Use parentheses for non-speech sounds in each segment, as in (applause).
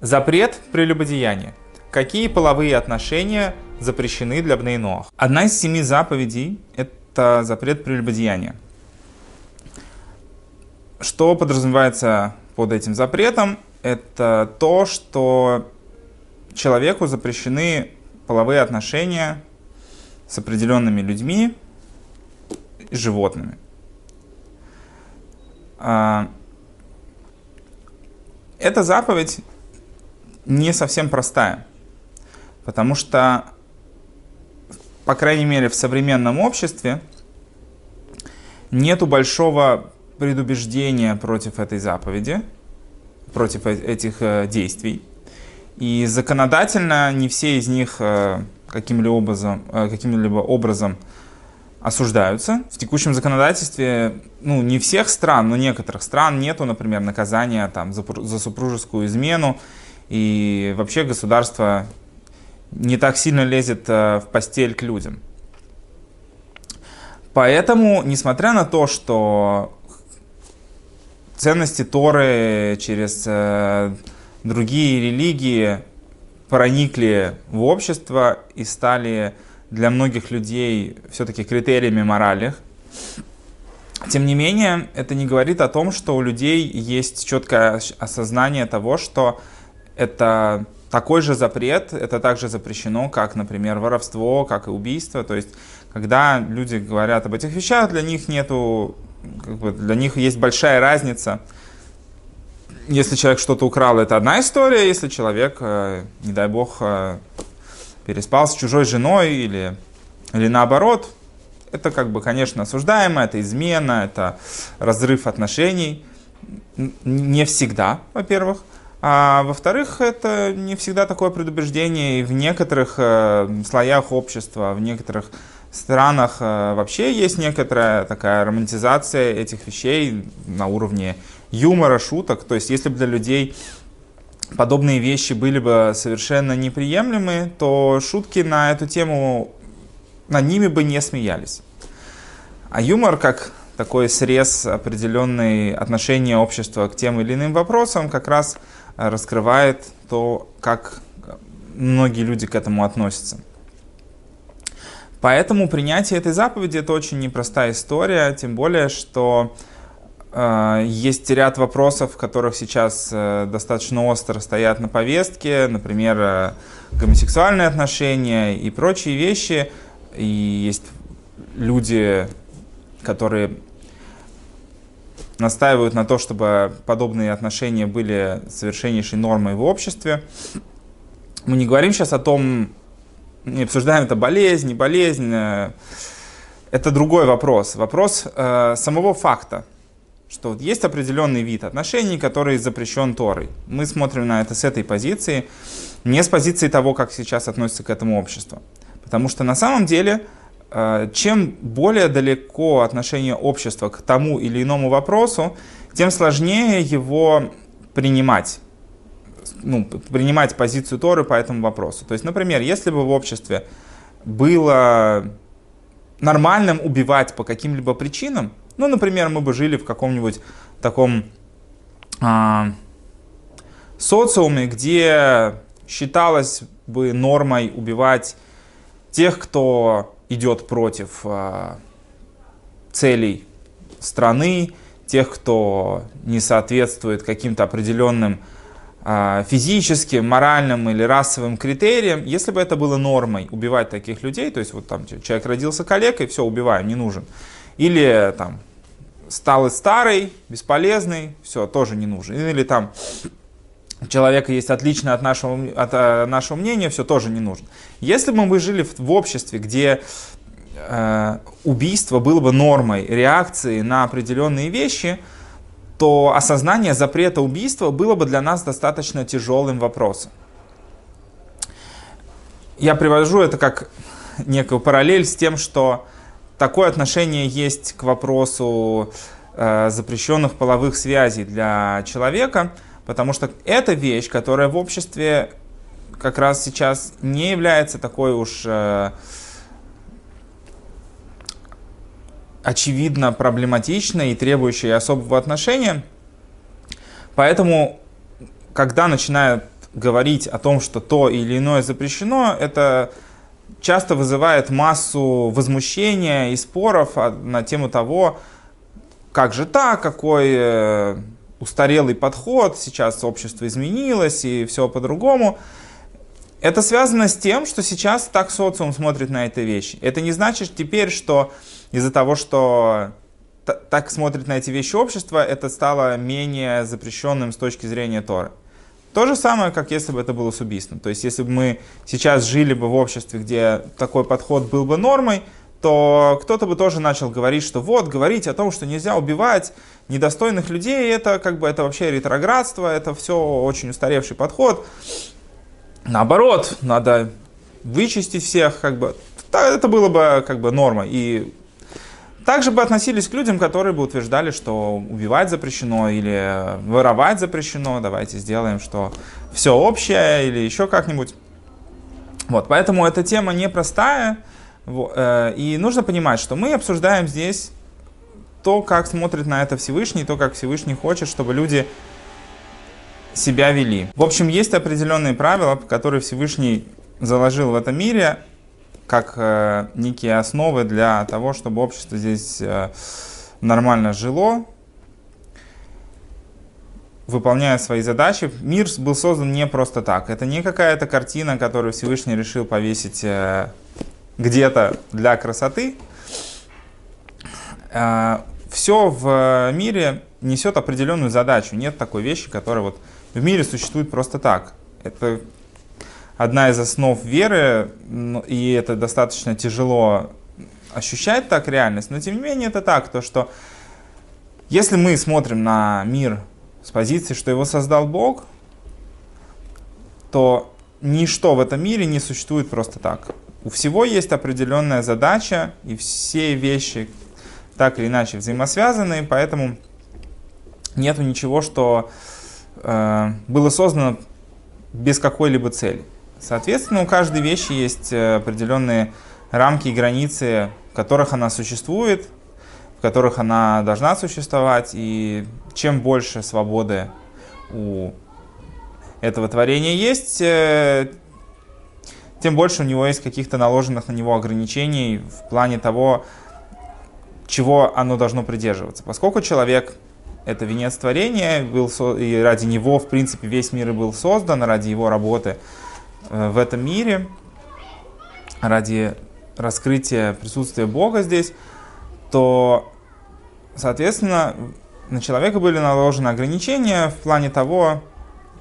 Запрет прелюбодеяния. Какие половые отношения запрещены для Бнейноах? Одна из семи заповедей – это запрет прелюбодеяния. Что подразумевается под этим запретом? Это то, что человеку запрещены половые отношения с определенными людьми и животными. А, эта заповедь не совсем простая. Потому что, по крайней мере, в современном обществе нету большого предубеждения против этой заповеди, против э, этих э, действий. И законодательно не все из них э, каким-либо образом, каким-либо образом осуждаются. В текущем законодательстве, ну, не всех стран, но некоторых стран нету, например, наказания там, за, за супружескую измену и вообще государство не так сильно лезет э, в постель к людям. Поэтому, несмотря на то, что ценности Торы через э, другие религии проникли в общество и стали для многих людей все-таки критериями моральных, тем не менее, это не говорит о том, что у людей есть четкое осознание того, что это такой же запрет, это также запрещено, как, например, воровство, как и убийство. То есть, когда люди говорят об этих вещах, для них нету, как бы, для них есть большая разница. Если человек что-то украл, это одна история. Если человек, э, не дай бог, э, переспал с чужой женой или, или наоборот, это как бы, конечно, осуждаемо, это измена, это разрыв отношений. Не всегда, во-первых. А во-вторых, это не всегда такое предубеждение. И в некоторых э, слоях общества, в некоторых странах э, вообще есть некоторая такая романтизация этих вещей на уровне юмора, шуток. То есть, если бы для людей подобные вещи были бы совершенно неприемлемы, то шутки на эту тему, над ними бы не смеялись. А юмор, как такой срез определенной отношения общества к тем или иным вопросам, как раз раскрывает то, как многие люди к этому относятся. Поэтому принятие этой заповеди это очень непростая история, тем более, что э, есть ряд вопросов, которых сейчас э, достаточно остро стоят на повестке, например, э, гомосексуальные отношения и прочие вещи. И есть люди, которые настаивают на то, чтобы подобные отношения были совершеннейшей нормой в обществе. Мы не говорим сейчас о том, не обсуждаем это болезнь, не болезнь. Э, это другой вопрос. Вопрос э, самого факта, что вот есть определенный вид отношений, который запрещен Торой. Мы смотрим на это с этой позиции, не с позиции того, как сейчас относится к этому общество. Потому что на самом деле чем более далеко отношение общества к тому или иному вопросу, тем сложнее его принимать. Ну, принимать позицию Торы по этому вопросу. То есть, например, если бы в обществе было нормальным убивать по каким-либо причинам, ну, например, мы бы жили в каком-нибудь таком а, социуме, где считалось бы нормой убивать тех, кто идет против э, целей страны, тех, кто не соответствует каким-то определенным э, физическим, моральным или расовым критериям, если бы это было нормой убивать таких людей, то есть вот там человек родился калекой, все, убиваем, не нужен. Или там стал старый, бесполезный, все, тоже не нужен. Или там человека есть отличное от нашего, от э, нашего мнения, все тоже не нужно. Если бы мы жили в, обществе, где э, убийство было бы нормой реакции на определенные вещи, то осознание запрета убийства было бы для нас достаточно тяжелым вопросом. Я привожу это как некую параллель с тем, что такое отношение есть к вопросу э, запрещенных половых связей для человека – Потому что это вещь, которая в обществе как раз сейчас не является такой уж э, очевидно проблематичной и требующей особого отношения. Поэтому, когда начинают говорить о том, что то или иное запрещено, это часто вызывает массу возмущения и споров на тему того, как же так, какой э, устарелый подход, сейчас общество изменилось и все по-другому. Это связано с тем, что сейчас так социум смотрит на эти вещи. Это не значит теперь, что из-за того, что так смотрит на эти вещи общество, это стало менее запрещенным с точки зрения Торы. То же самое, как если бы это было с убийством. То есть, если бы мы сейчас жили бы в обществе, где такой подход был бы нормой, то кто-то бы тоже начал говорить, что вот, говорить о том, что нельзя убивать недостойных людей, это как бы это вообще ретроградство, это все очень устаревший подход. Наоборот, надо вычистить всех, как бы, это было бы как бы норма. И также бы относились к людям, которые бы утверждали, что убивать запрещено или воровать запрещено. Давайте сделаем, что все общее или еще как-нибудь. Вот, поэтому эта тема непростая. И нужно понимать, что мы обсуждаем здесь то, как смотрит на это Всевышний, то, как Всевышний хочет, чтобы люди себя вели. В общем, есть определенные правила, которые Всевышний заложил в этом мире, как э, некие основы для того, чтобы общество здесь э, нормально жило, выполняя свои задачи. Мир был создан не просто так. Это не какая-то картина, которую Всевышний решил повесить э, где-то для красоты. Э, все в мире несет определенную задачу. Нет такой вещи, которая вот в мире существует просто так. Это одна из основ веры, и это достаточно тяжело ощущать так реальность, но тем не менее это так, то что если мы смотрим на мир с позиции, что его создал Бог, то ничто в этом мире не существует просто так. У всего есть определенная задача, и все вещи так или иначе взаимосвязаны, поэтому нет ничего, что э, было создано без какой-либо цели. Соответственно, у каждой вещи есть э, определенные рамки и границы, в которых она существует, в которых она должна существовать. И чем больше свободы у этого творения есть, э, тем больше у него есть каких-то наложенных на него ограничений в плане того, чего оно должно придерживаться. Поскольку человек это венец творения, был, и ради него, в принципе, весь мир и был создан, ради его работы – Э, в этом мире, ради раскрытия присутствия Бога здесь, то, соответственно, на человека были наложены ограничения в плане того,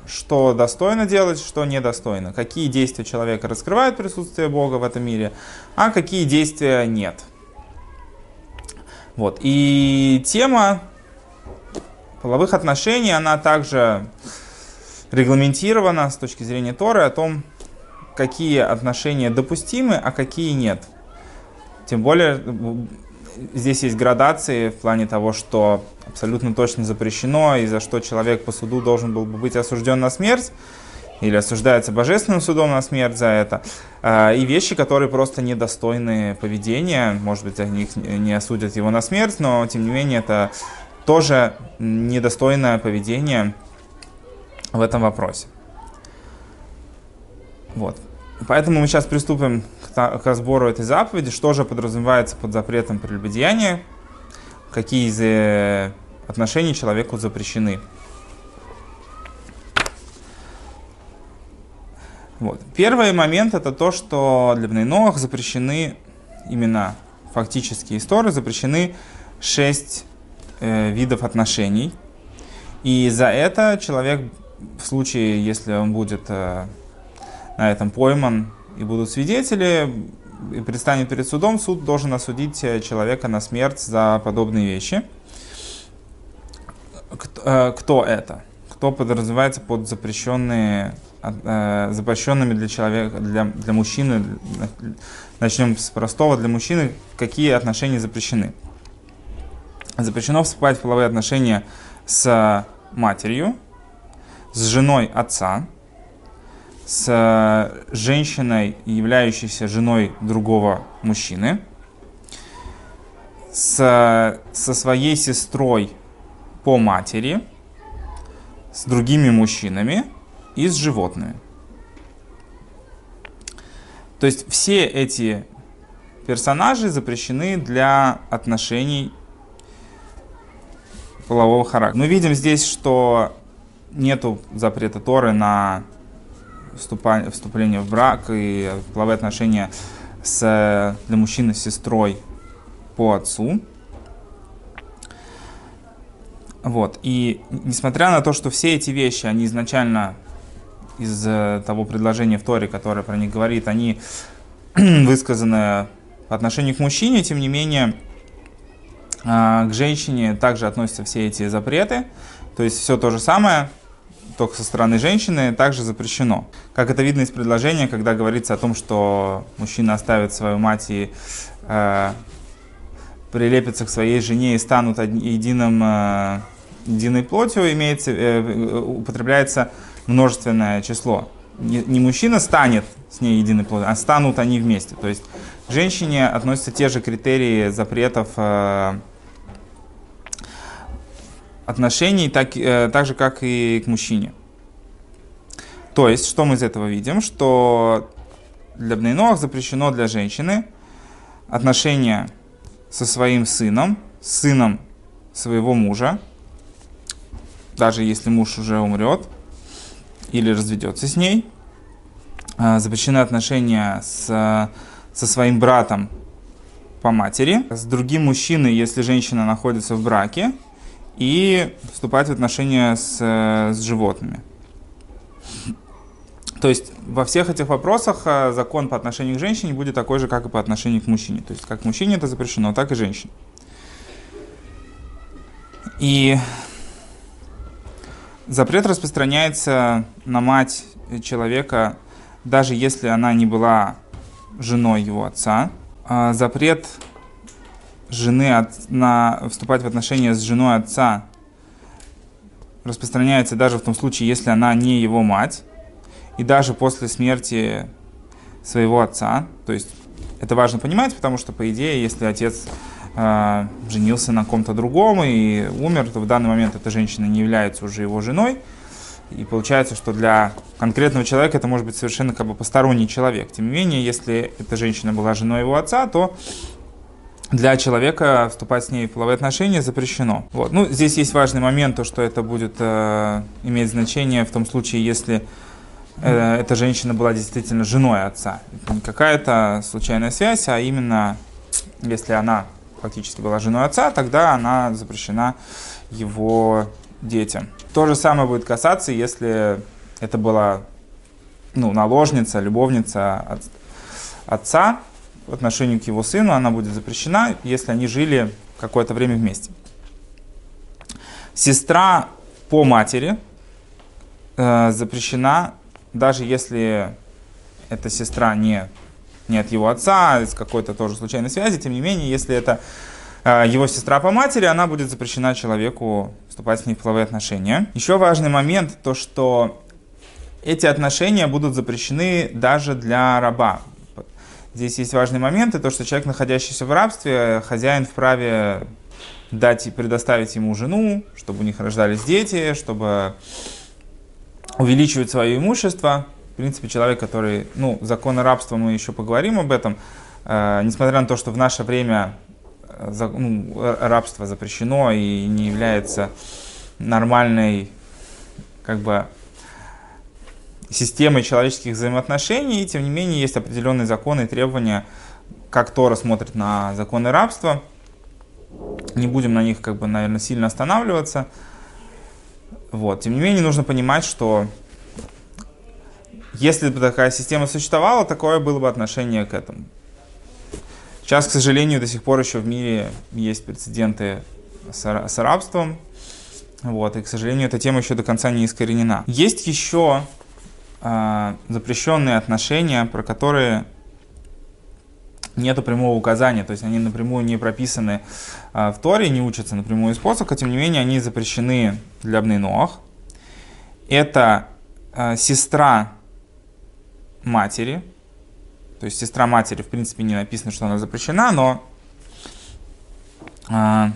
что достойно делать, что недостойно. Какие действия человека раскрывают присутствие Бога в этом мире, а какие действия нет. Вот. И тема половых отношений, она также регламентирована с точки зрения Торы о том, какие отношения допустимы, а какие нет. Тем более здесь есть градации в плане того, что абсолютно точно запрещено, и за что человек по суду должен был бы быть осужден на смерть, или осуждается божественным судом на смерть за это, а, и вещи, которые просто недостойны поведения, может быть, они не осудят его на смерть, но тем не менее это тоже недостойное поведение в этом вопросе. Вот. Поэтому мы сейчас приступим к, разбору этой заповеди, что же подразумевается под запретом прелюбодеяния, какие из э, отношений человеку запрещены. Вот. Первый момент это то, что для Бнейноах запрещены именно фактические истории, запрещены шесть э, видов отношений. И за это человек в случае, если он будет э, на этом пойман и будут свидетели, и предстанет перед судом, суд должен осудить э, человека на смерть за подобные вещи. Кто, э, кто это? Кто подразумевается под запрещенные, э, запрещенными для человека, для, для мужчины, начнем с простого, для мужчины, какие отношения запрещены? Запрещено вступать в половые отношения с матерью, с женой отца, с э, женщиной, являющейся женой другого мужчины, с, со своей сестрой по матери, с другими мужчинами и с животными. То есть все эти персонажи запрещены для отношений полового характера. Мы видим здесь, что нету запрета Торы на вступление в брак и половые отношения с, для мужчины с сестрой по отцу. Вот. И несмотря на то, что все эти вещи, они изначально из того предложения в Торе, которое про них говорит, они (clears throat) высказаны по отношению к мужчине, тем не менее, а, к женщине также относятся все эти запреты. То есть все то же самое, только со стороны женщины, также запрещено. Как это видно из предложения, когда говорится о том, что мужчина оставит свою мать и э, прилепятся к своей жене и станут единым, э, единой плотью, имеется, э, употребляется множественное число. Не, не мужчина станет с ней единой плотью, а станут они вместе. То есть к женщине относятся те же критерии запретов э, отношений, так, э, так же, как и к мужчине. То есть, что мы из этого видим? Что для Бнейноах запрещено для женщины отношения со своим сыном, сыном своего мужа, даже если муж уже умрет или разведется с ней. А, запрещены отношения с, со своим братом по матери, с другим мужчиной, если женщина находится в браке, и вступать в отношения с, с животными. То есть во всех этих вопросах а, закон по отношению к женщине будет такой же, как и по отношению к мужчине. То есть как мужчине это запрещено, так и женщине. И запрет распространяется на мать человека, даже если она не была женой его отца. А запрет жены от, на вступать в отношения с женой отца распространяется даже в том случае, если она не его мать и даже после смерти своего отца. То есть это важно понимать, потому что, по идее, если отец э, женился на ком-то другом и умер, то в данный момент эта женщина не является уже его женой. И получается, что для конкретного человека это может быть совершенно как бы посторонний человек. Тем не менее, если эта женщина была женой его отца, то для человека вступать с ней в половые отношения запрещено. Вот. Ну, здесь есть важный момент, то, что это будет э, иметь значение в том случае, если Э, эта женщина была действительно женой отца. Это не какая-то случайная связь, а именно, если она фактически была женой отца, тогда она запрещена его детям. То же самое будет касаться, если это была ну, наложница, любовница от, отца в отношении к его сыну, она будет запрещена, если они жили какое-то время вместе. Сестра по матери э, запрещена даже если эта сестра не, не от его отца, а из какой-то тоже случайной связи, тем не менее, если это э, его сестра по матери, она будет запрещена человеку вступать с ней в половые отношения. Еще важный момент, то что эти отношения будут запрещены даже для раба. Здесь есть важный момент, и то, что человек, находящийся в рабстве, хозяин вправе дать и предоставить ему жену, чтобы у них рождались дети, чтобы увеличивать свое имущество. В принципе, человек, который, ну, законы рабства, мы еще поговорим об этом, э, несмотря на то, что в наше время э, ну, рабство запрещено и не является нормальной, как бы, системой человеческих взаимоотношений, тем не менее есть определенные законы и требования, как Тора смотрит на законы рабства. Не будем на них, как бы, наверное, сильно останавливаться. Вот. Тем не менее, нужно понимать, что если бы такая система существовала, такое было бы отношение к этому. Сейчас, к сожалению, до сих пор еще в мире есть прецеденты с, рабством. Вот, и, к сожалению, эта тема еще до конца не искоренена. Есть еще э, запрещенные отношения, про которые нет прямого указания, то есть они напрямую не прописаны э, в Торе, не учатся напрямую из посоха, тем не менее они запрещены для Бнейноах. Это э, сестра матери, то есть сестра матери, в принципе, не написано, что она запрещена, но э,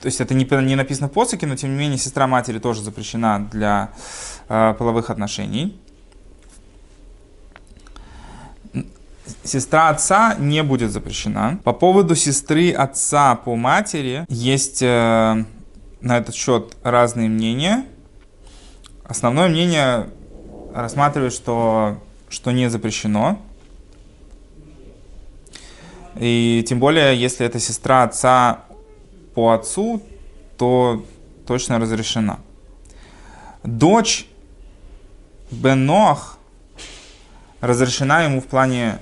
то есть это не, не написано в посоке, но тем не менее сестра матери тоже запрещена для э, половых отношений. Сестра отца не будет запрещена. По поводу сесры отца по матери есть э, на этот счет разные мнения. Основное мнение рассматривает, что, что не запрещено. И тем более, если это сестра отца по отцу, то точно разрешена. Дочь Бенох разрешена ему в плане,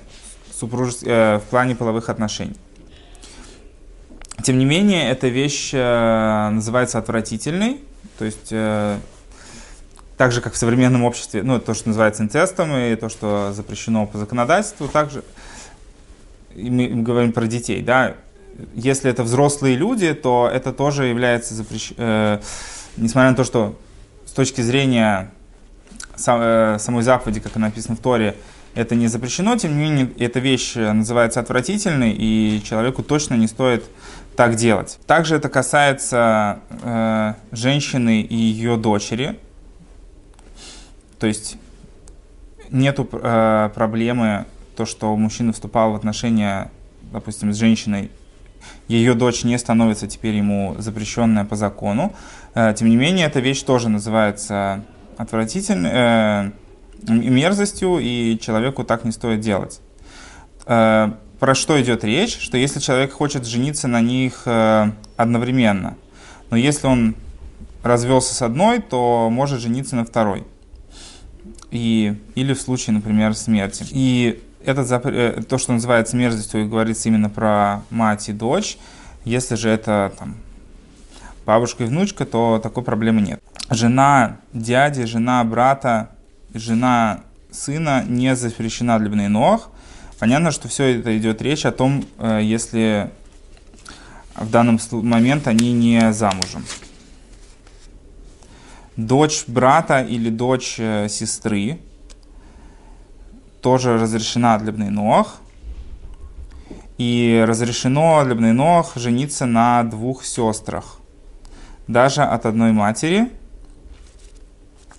супруж... э, в плане половых отношений. Тем не менее, эта вещь э, называется отвратительной, то есть э, так же, как в современном обществе, ну, то, что называется инцестом, и то, что запрещено по законодательству, также мы говорим про детей, да, если это взрослые люди, то это тоже является запрещенным, э, несмотря на то, что с точки зрения сам, э, самой заповеди, как она написана в Торе, это не запрещено, тем не менее, эта вещь называется отвратительной, и человеку точно не стоит так делать. Также это касается э, женщины и ее дочери. То есть нету э, проблемы то, что мужчина вступал в отношения, допустим, с женщиной ее дочь не становится теперь ему запрещенная по закону. Э, тем не менее, эта вещь тоже называется отвратительной, э, мерзостью, и человеку так не стоит делать. Э, про что идет речь? Что если человек хочет жениться на них одновременно, но если он развелся с одной, то может жениться на второй. И, или в случае, например, смерти. И этот запр... Э, то, что называется мерзостью, говорится именно про мать и дочь. Если же это там, бабушка и внучка, то такой проблемы нет. Жена дяди, жена брата, жена сына не запрещена для бнейнох. Понятно, что все это идет речь о том, э, если в данный момент они не замужем. Дочь брата или дочь э, сестры тоже разрешена для бнейнох. И разрешено для бнейнох жениться на двух сестрах, даже от одной матери.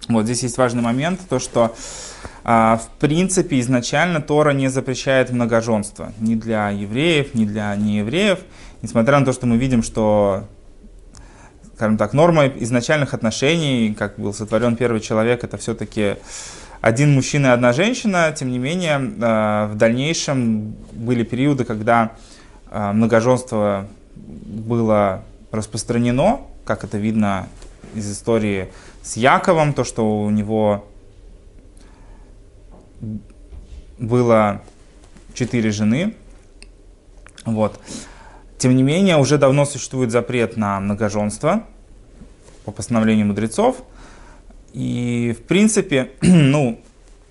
Вот здесь есть важный момент, то что а, в принципе изначально Тора не запрещает многоженство ни для евреев, ни для неевреев, несмотря на то, что мы видим, что скажем так, норма изначальных отношений, как был сотворен первый человек, это все-таки один мужчина и одна женщина, тем не менее, э, в дальнейшем были периоды, когда э, многоженство было распространено, как это видно из истории с Яковом, то, что у него было четыре жены. Вот. Тем не менее, уже давно существует запрет на многоженство по постановлению мудрецов – и, в принципе, (clears throat) ну,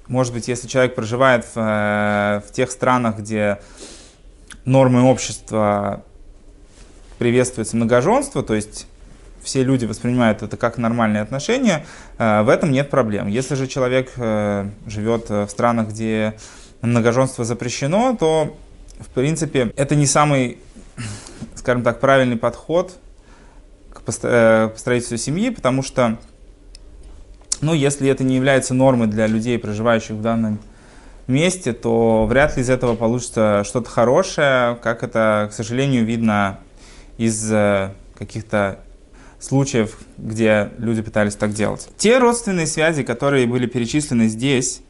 может быть, если человек проживает в, э, в тех странах, где нормы общества приветствуется многоженство, то есть все люди воспринимают это как нормальные отношения, э, в этом нет проблем. Если же человек э, живет в странах, где многоженство запрещено, то, в принципе, это не самый, скажем так, правильный подход к построительству семьи, потому что ну, если это не является нормой для людей, проживающих в данном месте, то вряд ли из этого получится что-то хорошее, как это, к сожалению, видно из э, каких-то случаев, где люди пытались так делать. Те родственные связи, которые были перечислены здесь,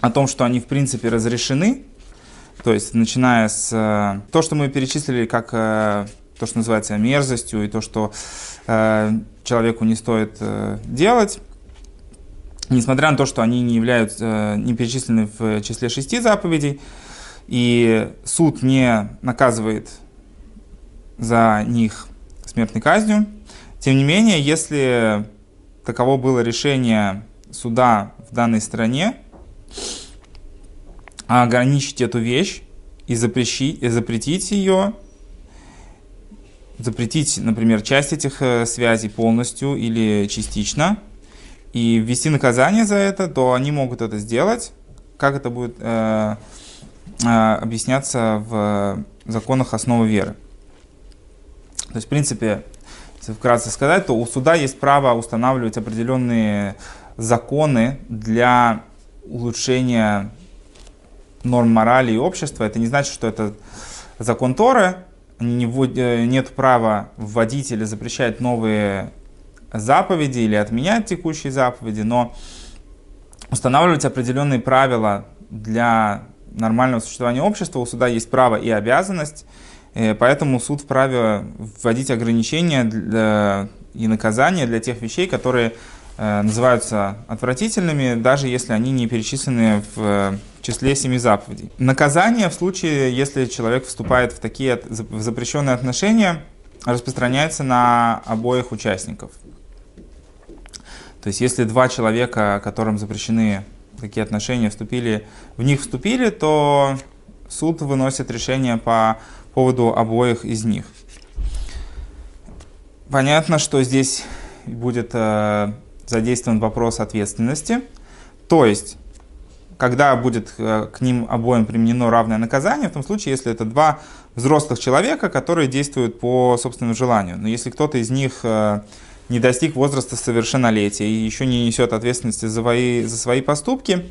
о том, что они в принципе разрешены, то есть начиная с э, то, что мы перечислили как э, то, что называется мерзостью, и то, что человеку не стоит э, делать, несмотря на то, что они не являются, э, не перечислены в числе шести заповедей, и суд не наказывает за них смертной казнью. Тем не менее, если таково было решение суда в данной стране, ограничить эту вещь и, запрещить, и запретить ее запретить, например, часть этих э, связей полностью или частично и ввести наказание за это, то они могут это сделать. Как это будет э, э, объясняться в законах основы веры. То есть, в принципе, если вкратце сказать, то у суда есть право устанавливать определенные законы для улучшения норм морали и общества. Это не значит, что это закон Торы, не ввод... Э, нет права вводить или запрещать новые заповеди или отменять текущие заповеди, но устанавливать определенные правила для нормального существования общества. У суда есть право и обязанность, э, поэтому суд вправе вводить ограничения для... и наказания для тех вещей, которые э, называются отвратительными, даже если они не перечислены в числе семи заповедей. Наказание в случае, если человек вступает в такие в запрещенные отношения, распространяется на обоих участников. То есть, если два человека, которым запрещены такие отношения, вступили, в них вступили, то суд выносит решение по поводу обоих из них. Понятно, что здесь будет э, задействован вопрос ответственности. То есть, когда будет э, к ним обоим применено равное наказание, в том случае, если это два взрослых человека, которые действуют по собственному желанию. Но если кто-то из них э, не достиг возраста совершеннолетия и еще не несет ответственности за свои, за свои поступки,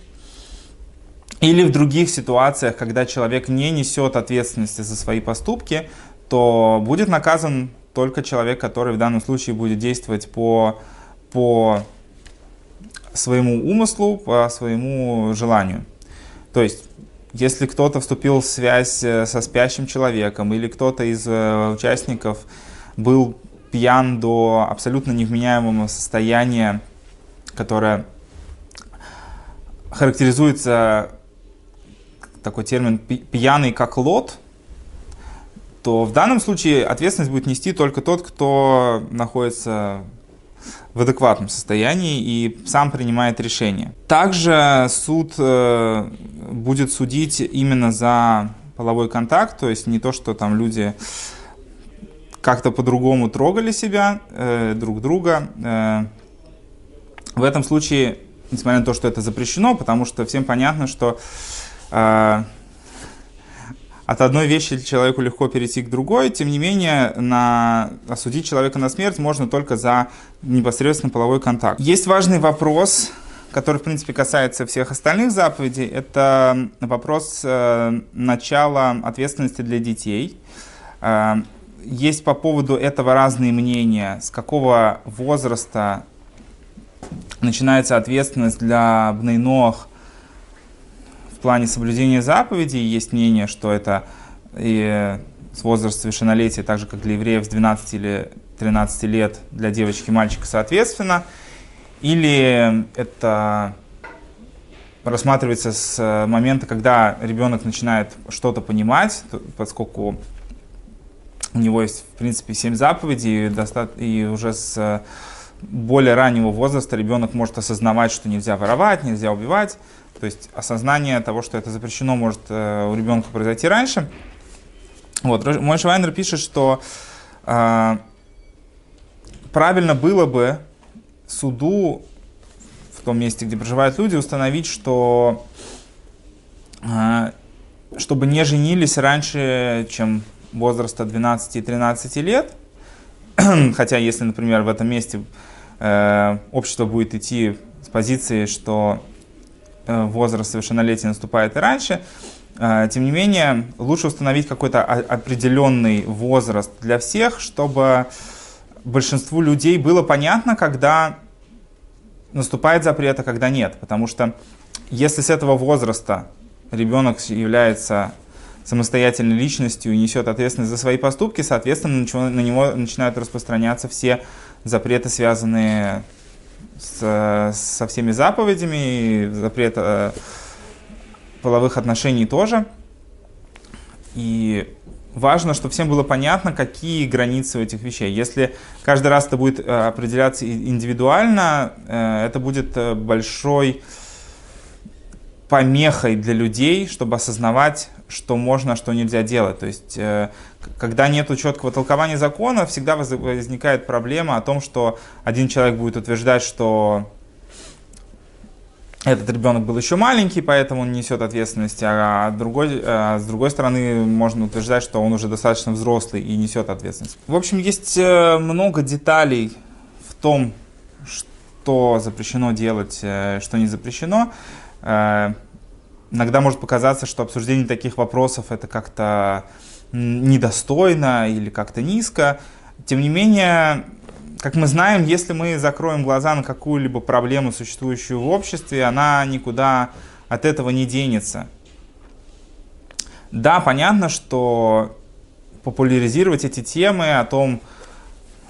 или в других ситуациях, когда человек не несет ответственности за свои поступки, то будет наказан только человек, который в данном случае будет действовать по, по своему умыслу, по своему желанию. То есть, если кто-то вступил в связь э, со спящим человеком или кто-то из э, участников был пьян до абсолютно невменяемого состояния, которое характеризуется такой термин пьяный как лот, то в данном случае ответственность будет нести только тот, кто находится в адекватном состоянии и сам принимает решение. Также суд э, будет судить именно за половой контакт, то есть не то, что там люди как-то по-другому трогали себя, э, друг друга. Э, в этом случае, несмотря на то, что это запрещено, потому что всем понятно, что э, от одной вещи человеку легко перейти к другой, тем не менее, на, осудить человека на смерть можно только за непосредственно половой контакт. Есть важный вопрос, который, в принципе, касается всех остальных заповедей. Это вопрос э, начала ответственности для детей. Э, есть по поводу этого разные мнения, с какого возраста начинается ответственность для бнейнох плане соблюдения заповедей. Есть мнение, что это и с возраста совершеннолетия, так же как для евреев с 12 или 13 лет, для девочки и мальчика соответственно. Или это рассматривается с момента, когда ребенок начинает что-то понимать, поскольку у него есть, в принципе, семь заповедей, и уже с э, более раннего возраста ребенок может осознавать, что нельзя воровать, нельзя убивать. То есть осознание того, что это запрещено, может э, у ребенка произойти раньше. Вот, мой Швайнер пишет, что э, правильно было бы суду в том месте, где проживают люди, установить, что э, чтобы не женились раньше, чем возраста 12 и 13 лет, (clears throat) хотя если, например, в этом месте э, общество будет идти с позиции, что возраст совершеннолетия наступает и раньше, э, тем не менее, лучше установить какой-то определенный возраст для всех, чтобы большинству людей было понятно, когда наступает запрет, а когда нет. Потому что если с этого возраста ребенок является самостоятельной личностью и несет ответственность за свои поступки, соответственно, на него начинают распространяться все запреты, связанные с, со всеми заповедями, запрет э, половых отношений тоже. И важно, чтобы всем было понятно, какие границы у этих вещей. Если каждый раз это будет э, определяться индивидуально, э, это будет э, большой помехой для людей, чтобы осознавать, что можно, а что нельзя делать. То есть, э, когда нет четкого толкования закона, всегда возникает проблема о том, что один человек будет утверждать, что этот ребенок был еще маленький, поэтому он несет ответственность, а другой, а с другой стороны можно утверждать, что он уже достаточно взрослый и несет ответственность. В общем, есть э, много деталей в том, что запрещено делать, э, что не запрещено. Иногда может показаться, что обсуждение таких вопросов это как-то недостойно или как-то низко. Тем не менее, как мы знаем, если мы закроем глаза на какую-либо проблему, существующую в обществе, она никуда от этого не денется. Да, понятно, что популяризировать эти темы о том,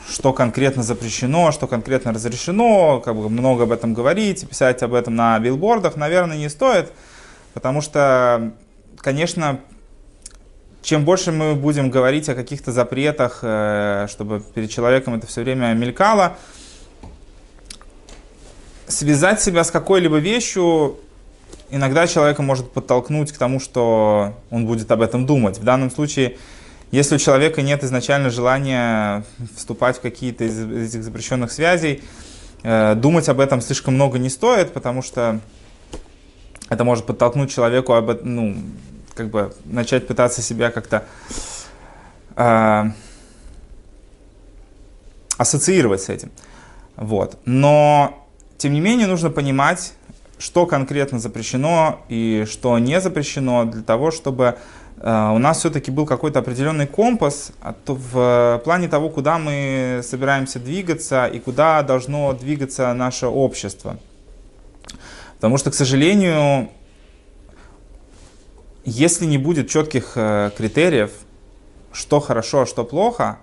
что конкретно запрещено, что конкретно разрешено, как бы много об этом говорить, писать об этом на билбордах, наверное, не стоит, потому что, конечно, чем больше мы будем говорить о каких-то запретах, э, чтобы перед человеком это все время мелькало, связать себя с какой-либо вещью иногда человека может подтолкнуть к тому, что он будет об этом думать. В данном случае, если у человека нет изначально желания вступать в какие-то из этих запрещенных связей, э, думать об этом слишком много не стоит, потому что это может подтолкнуть человеку об, ну, как бы начать пытаться себя как-то э, ассоциировать с этим. Вот. Но, тем не менее, нужно понимать, что конкретно запрещено и что не запрещено, для того, чтобы э, у нас все-таки был какой-то определенный компас в плане того, куда мы собираемся двигаться и куда должно двигаться наше общество. Потому что, к сожалению, если не будет четких э, критериев, что хорошо, а что плохо,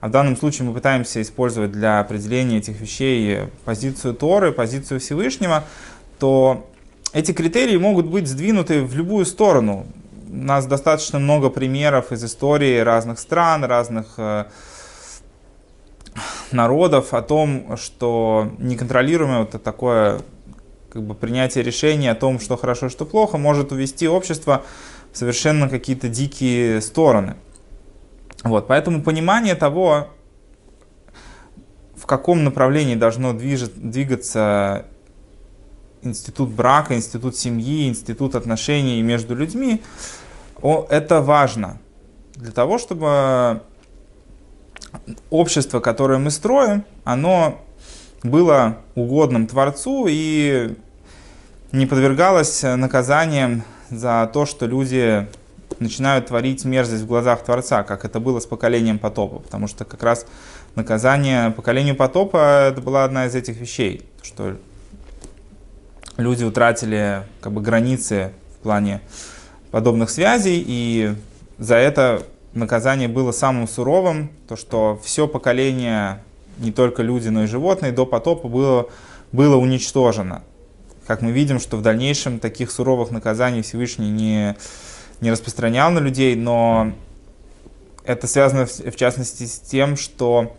а в данном случае мы пытаемся использовать для определения этих вещей позицию Торы, позицию Всевышнего, то эти критерии могут быть сдвинуты в любую сторону. У нас достаточно много примеров из истории разных стран, разных э, народов о том, что неконтролируемое вот такое как бы принятие решения о том, что хорошо, что плохо, может увести общество в совершенно какие-то дикие стороны. Вот, поэтому понимание того, в каком направлении должно двигаться институт брака, институт семьи, институт отношений между людьми, это важно для того, чтобы общество, которое мы строим, оно было угодным Творцу и не подвергалось наказаниям за то, что люди начинают творить мерзость в глазах Творца, как это было с поколением потопа. Потому что как раз наказание поколению потопа это была одна из этих вещей, что люди утратили как бы, границы в плане подобных связей, и за это наказание было самым суровым, то что все поколение не только люди, но и животные, до потопа было, было уничтожено. Как мы видим, что в дальнейшем таких суровых наказаний Всевышний не, не распространял на людей, но это связано в, в частности с тем, что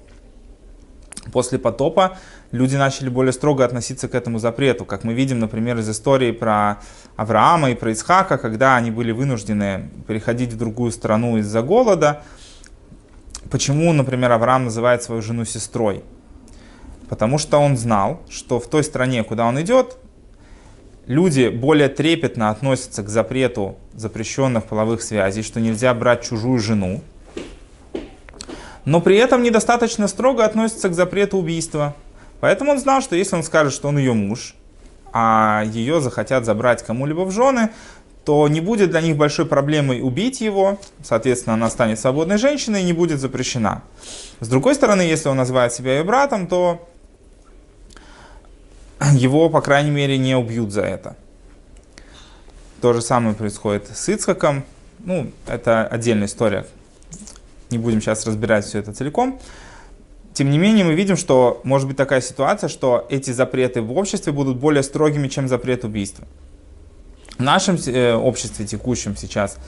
после потопа люди начали более строго относиться к этому запрету. Как мы видим, например, из истории про Авраама и про Исхака, когда они были вынуждены переходить в другую страну из-за голода – Почему, например, Авраам называет свою жену сестрой? Потому что он знал, что в той стране, куда он идет, люди более трепетно относятся к запрету запрещенных половых связей, что нельзя брать чужую жену, но при этом недостаточно строго относятся к запрету убийства. Поэтому он знал, что если он скажет, что он ее муж, а ее захотят забрать кому-либо в жены, то не будет для них большой проблемой убить его, соответственно, она станет свободной женщиной и не будет запрещена. С другой стороны, если он называет себя ее братом, то (clears throat) его, по крайней мере, не убьют за это. То же самое происходит с Ицхаком. Ну, это отдельная история. Не будем сейчас разбирать все это целиком. Тем не менее, мы видим, что может быть такая ситуация, что эти запреты в обществе будут более строгими, чем запрет убийства. В нашем э, обществе текущем сейчас,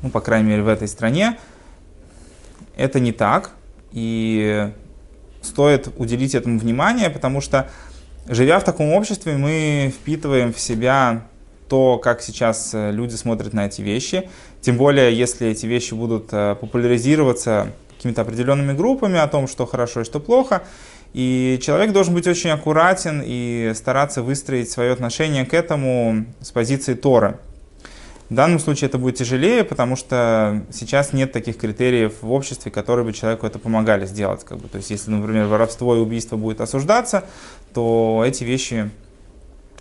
ну, по крайней мере, в этой стране, это не так. И стоит уделить этому внимание, потому что, живя в таком обществе, мы впитываем в себя то, как сейчас э, люди смотрят на эти вещи. Тем более, если эти вещи будут э, популяризироваться какими-то определенными группами о том, что хорошо и что плохо. И человек должен быть очень аккуратен и стараться выстроить свое отношение к этому с позиции Торы. В данном случае это будет тяжелее, потому что сейчас нет таких критериев в обществе, которые бы человеку это помогали сделать. Как бы. То есть, если, например, воровство и убийство будет осуждаться, то эти вещи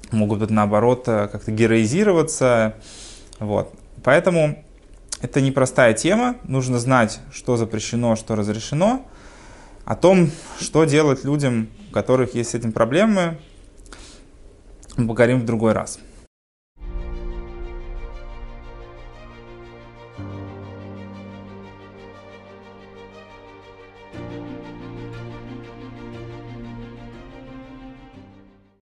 могут быть, наоборот, как-то героизироваться. Вот. Поэтому это непростая тема. Нужно знать, что запрещено, что разрешено. О том, что делать людям, у которых есть с этим проблемы, мы поговорим в другой раз.